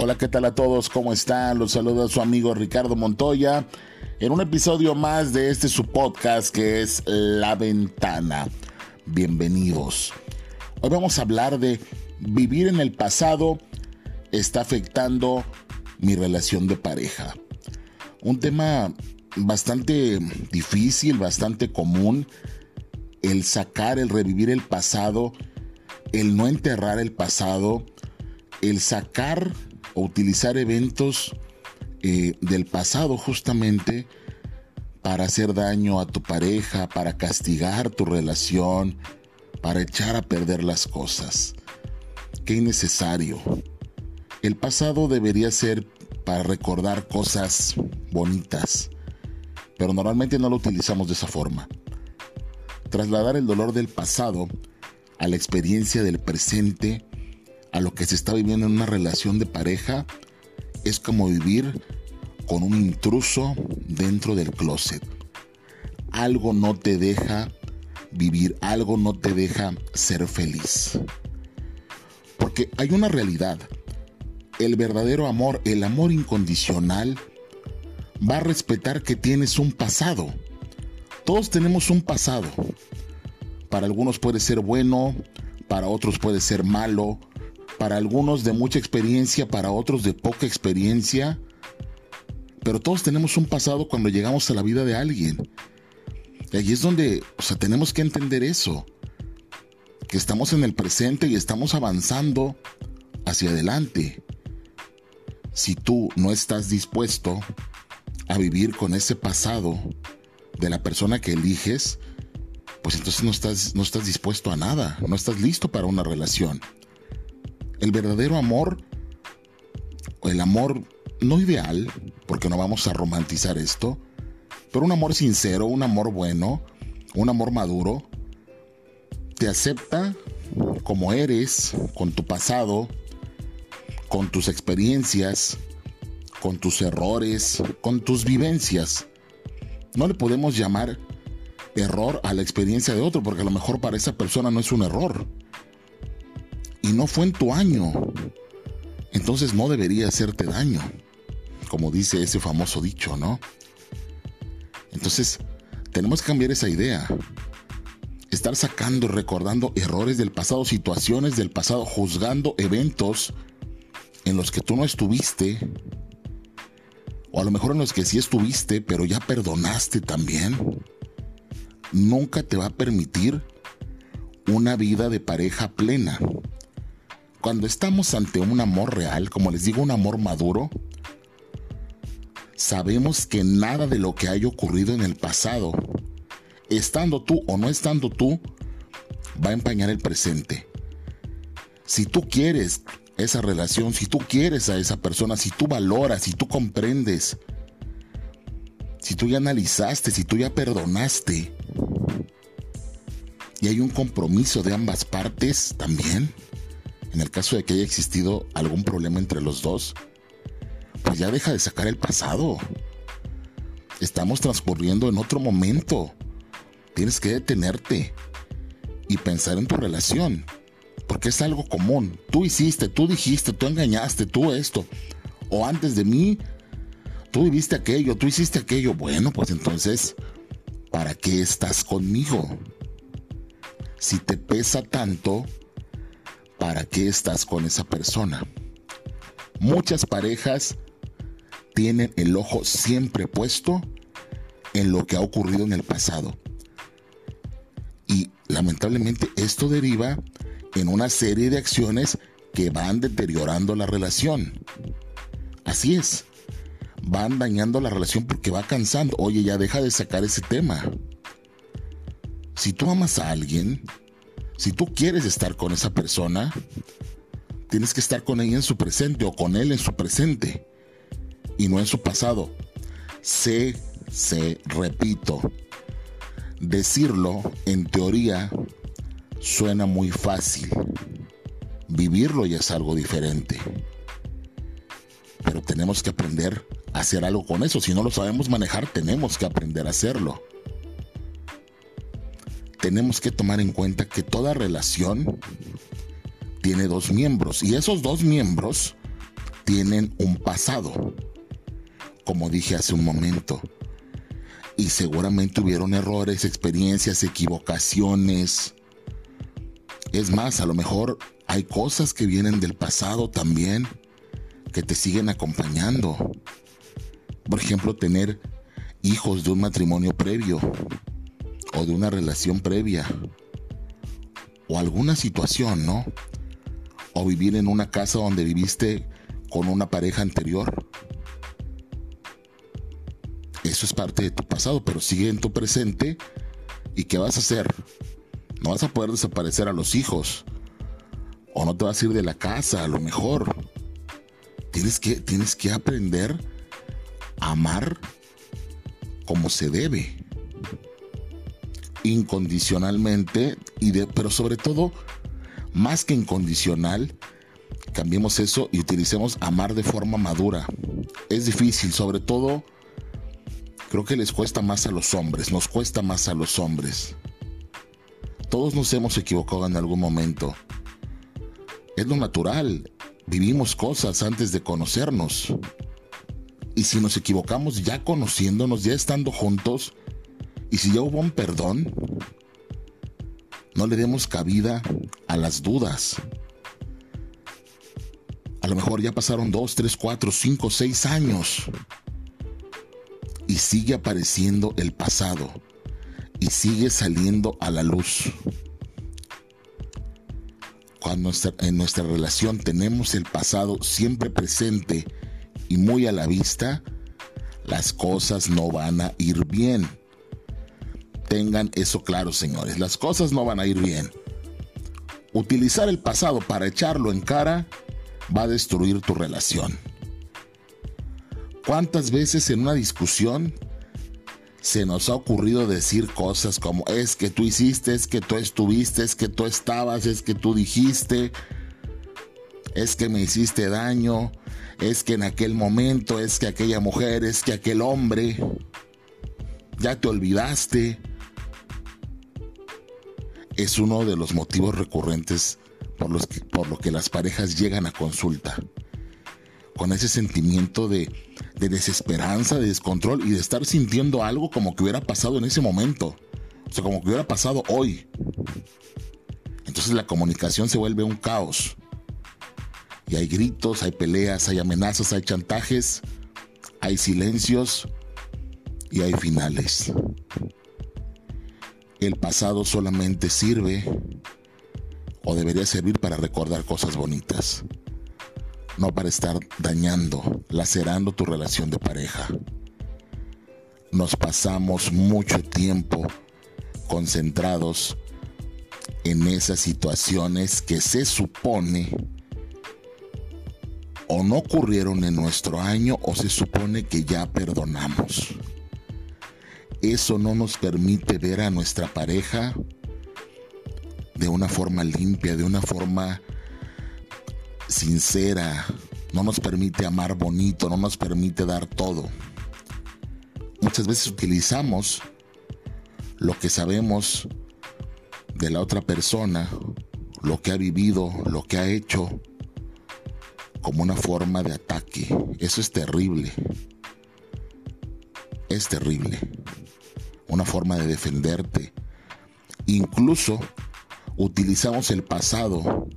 Hola, ¿qué tal a todos? ¿Cómo están? Los saluda su amigo Ricardo Montoya en un episodio más de este su podcast que es La Ventana. Bienvenidos. Hoy vamos a hablar de vivir en el pasado está afectando mi relación de pareja. Un tema bastante difícil, bastante común, el sacar, el revivir el pasado, el no enterrar el pasado, el sacar o utilizar eventos eh, del pasado justamente para hacer daño a tu pareja, para castigar tu relación, para echar a perder las cosas. Qué innecesario. El pasado debería ser para recordar cosas bonitas, pero normalmente no lo utilizamos de esa forma. Trasladar el dolor del pasado a la experiencia del presente a lo que se está viviendo en una relación de pareja es como vivir con un intruso dentro del closet. Algo no te deja vivir, algo no te deja ser feliz. Porque hay una realidad. El verdadero amor, el amor incondicional, va a respetar que tienes un pasado. Todos tenemos un pasado. Para algunos puede ser bueno, para otros puede ser malo, para algunos de mucha experiencia, para otros de poca experiencia. Pero todos tenemos un pasado cuando llegamos a la vida de alguien. Y ahí es donde, o sea, tenemos que entender eso. Que estamos en el presente y estamos avanzando hacia adelante. Si tú no estás dispuesto a vivir con ese pasado de la persona que eliges, pues entonces no estás, no estás dispuesto a nada, no estás listo para una relación. El verdadero amor, o el amor no ideal, porque no vamos a romantizar esto, pero un amor sincero, un amor bueno, un amor maduro, te acepta como eres, con tu pasado, con tus experiencias, con tus errores, con tus vivencias. No le podemos llamar error a la experiencia de otro, porque a lo mejor para esa persona no es un error y no fue en tu año, entonces no debería hacerte daño, como dice ese famoso dicho, ¿no? Entonces, tenemos que cambiar esa idea. Estar sacando, recordando errores del pasado, situaciones del pasado, juzgando eventos en los que tú no estuviste, o a lo mejor en los que sí estuviste, pero ya perdonaste también, nunca te va a permitir una vida de pareja plena. Cuando estamos ante un amor real, como les digo, un amor maduro, sabemos que nada de lo que haya ocurrido en el pasado, estando tú o no estando tú, va a empañar el presente. Si tú quieres esa relación, si tú quieres a esa persona, si tú valoras, si tú comprendes, si tú ya analizaste, si tú ya perdonaste, y hay un compromiso de ambas partes también, en el caso de que haya existido algún problema entre los dos, pues ya deja de sacar el pasado. Estamos transcurriendo en otro momento. Tienes que detenerte y pensar en tu relación, porque es algo común. Tú hiciste, tú dijiste, tú engañaste, tú esto. O antes de mí, tú viviste aquello, tú hiciste aquello. Bueno, pues entonces, ¿para qué estás conmigo? Si te pesa tanto, ¿para qué estás con esa persona? Muchas parejas tienen el ojo siempre puesto en lo que ha ocurrido en el pasado. Y lamentablemente esto deriva en una serie de acciones que van deteriorando la relación. Así es, van dañando la relación porque va cansando. Oye, ya deja de sacar ese tema. Si tú amas a alguien, si tú quieres estar con esa persona, tienes que estar con ella en su presente o con él en su presente y no en su pasado. Sé, sé, repito, decirlo en teoría suena muy fácil. Vivirlo ya es algo diferente. Pero tenemos que aprender a hacer algo con eso. Si no lo sabemos manejar, tenemos que aprender a hacerlo tenemos que tomar en cuenta que toda relación tiene dos miembros y esos dos miembros tienen un pasado, como dije hace un momento. Y seguramente hubieron errores, experiencias, equivocaciones. Es más, a lo mejor hay cosas que vienen del pasado también, que te siguen acompañando. Por ejemplo, tener hijos de un matrimonio previo o de una relación previa o alguna situación, ¿no? O vivir en una casa donde viviste con una pareja anterior. Eso es parte de tu pasado, pero sigue en tu presente. ¿Y qué vas a hacer? No vas a poder desaparecer a los hijos. O no te vas a ir de la casa, a lo mejor. Tienes que, tienes que aprender a amar como se debe incondicionalmente, y de, pero sobre todo, más que incondicional, cambiemos eso y utilicemos amar de forma madura. Es difícil, sobre todo, creo que les cuesta más a los hombres, nos cuesta más a los hombres. Todos nos hemos equivocado en algún momento. Es lo natural, vivimos cosas antes de conocernos. Y si nos equivocamos ya conociéndonos, ya estando juntos, y si ya hubo un perdón, no le demos cabida a las dudas. A lo mejor ya pasaron dos, tres, cuatro, cinco, seis años y sigue apareciendo el pasado y sigue saliendo a la luz. Cuando en nuestra relación tenemos el pasado siempre presente y muy a la vista, las cosas no van a ir bien. Tengan eso claro, señores. Las cosas no van a ir bien. Utilizar el pasado para echarlo en cara va a destruir tu relación. ¿Cuántas veces en una discusión se nos ha ocurrido decir cosas como es que tú hiciste, es que tú estuviste, es que tú estabas, es que tú dijiste, es que me hiciste daño, es que en aquel momento, es que aquella mujer, es que aquel hombre, ya te olvidaste, es uno de los motivos recurrentes por los que, por lo que las parejas llegan a consulta. Con ese sentimiento de, de desesperanza, de descontrol y de estar sintiendo algo como que hubiera pasado en ese momento. O sea, como que hubiera pasado hoy. Entonces la comunicación se vuelve un caos. Y hay gritos, hay peleas, hay amenazas, hay chantajes, hay silencios y hay finales el pasado solamente sirve o debería servir para recordar cosas bonitas, no para estar dañando, lacerando tu relación de pareja. Nos pasamos mucho tiempo concentrados en esas situaciones que se supone o no ocurrieron en nuestro año o se supone que ya perdonamos eso no nos permite ver a nuestra pareja de una forma limpia, de una forma sincera, no nos permite amar bonito, no nos permite dar todo. Muchas veces utilizamos lo que sabemos de la otra persona, lo que ha vivido, lo que ha hecho, como una forma de ataque. Eso es terrible. Es terrible una forma de defenderte. Incluso utilizamos el pasado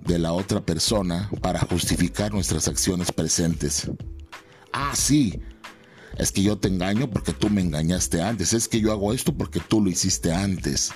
de la otra persona para justificar nuestras acciones presentes. Ah, sí, es que yo te engaño porque tú me engañaste antes, es que yo hago esto porque tú lo hiciste antes.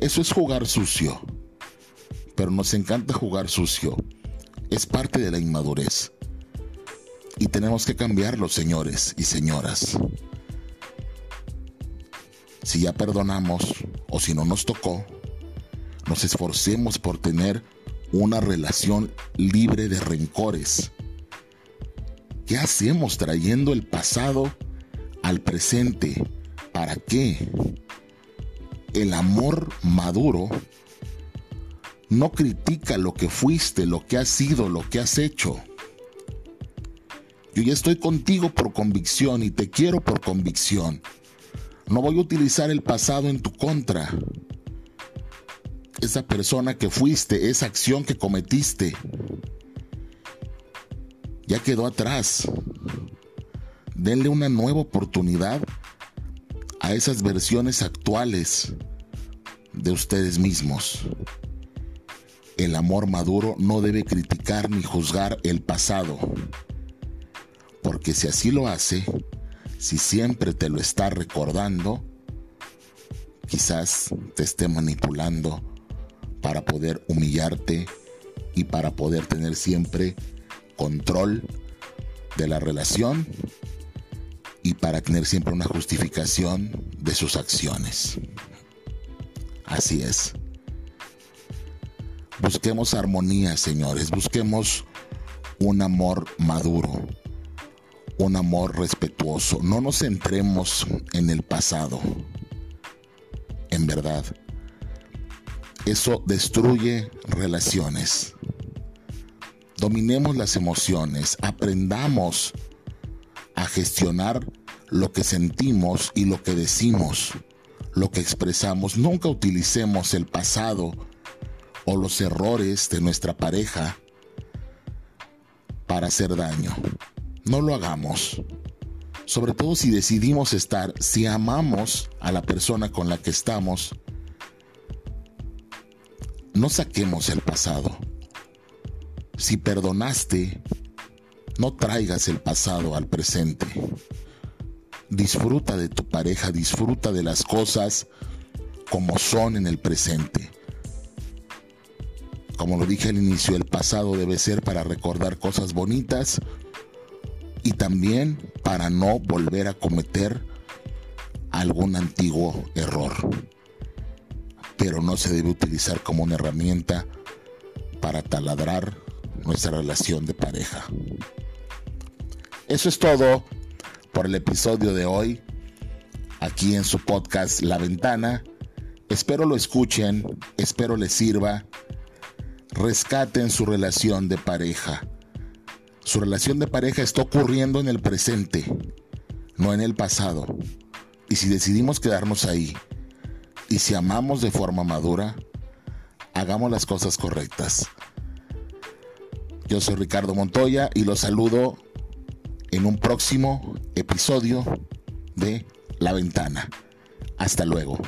Eso es jugar sucio, pero nos encanta jugar sucio. Es parte de la inmadurez. Y tenemos que cambiarlo, señores y señoras si ya perdonamos o si no nos tocó, nos esforcemos por tener una relación libre de rencores. ¿Qué hacemos trayendo el pasado al presente? ¿Para qué? El amor maduro no critica lo que fuiste, lo que has sido, lo que has hecho. Yo ya estoy contigo por convicción y te quiero por convicción. No voy a utilizar el pasado en tu contra. Esa persona que fuiste, esa acción que cometiste. ya quedó atrás. Denle una nueva oportunidad a esas versiones actuales de ustedes mismos. El amor maduro no debe criticar ni juzgar el pasado, porque si así lo hace, si siempre te lo está recordando, quizás te esté manipulando para poder humillarte y para poder tener siempre control de la relación y para tener siempre una justificación de sus acciones. Así es. Busquemos armonía, señores. Busquemos un amor maduro, un amor respetuoso. No nos centremos en el pasado. En verdad. Eso destruye relaciones. Dominemos las emociones. Aprendamos a gestionar lo que sentimos y lo que decimos, lo que expresamos. Nunca utilicemos el pasado o los errores de nuestra pareja para hacer daño. No lo hagamos. Sobre todo si decidimos estar, si amamos a la persona con la que estamos, no saquemos el pasado. Si perdonaste, no traigas el pasado al presente. Disfruta de tu pareja, disfruta de las cosas como son en el presente. Como lo dije al inicio, el pasado debe ser para recordar cosas bonitas y también para no volver a cometer algún antiguo error. Pero no se debe utilizar como una herramienta para taladrar nuestra relación de pareja. Eso es todo por el episodio de hoy, aquí en su podcast La Ventana. Espero lo escuchen, espero les sirva rescaten su relación de pareja. Su relación de pareja está ocurriendo en el presente, no en el pasado. Y si decidimos quedarnos ahí, y si amamos de forma madura, hagamos las cosas correctas. Yo soy Ricardo Montoya y los saludo en un próximo episodio de La Ventana. Hasta luego.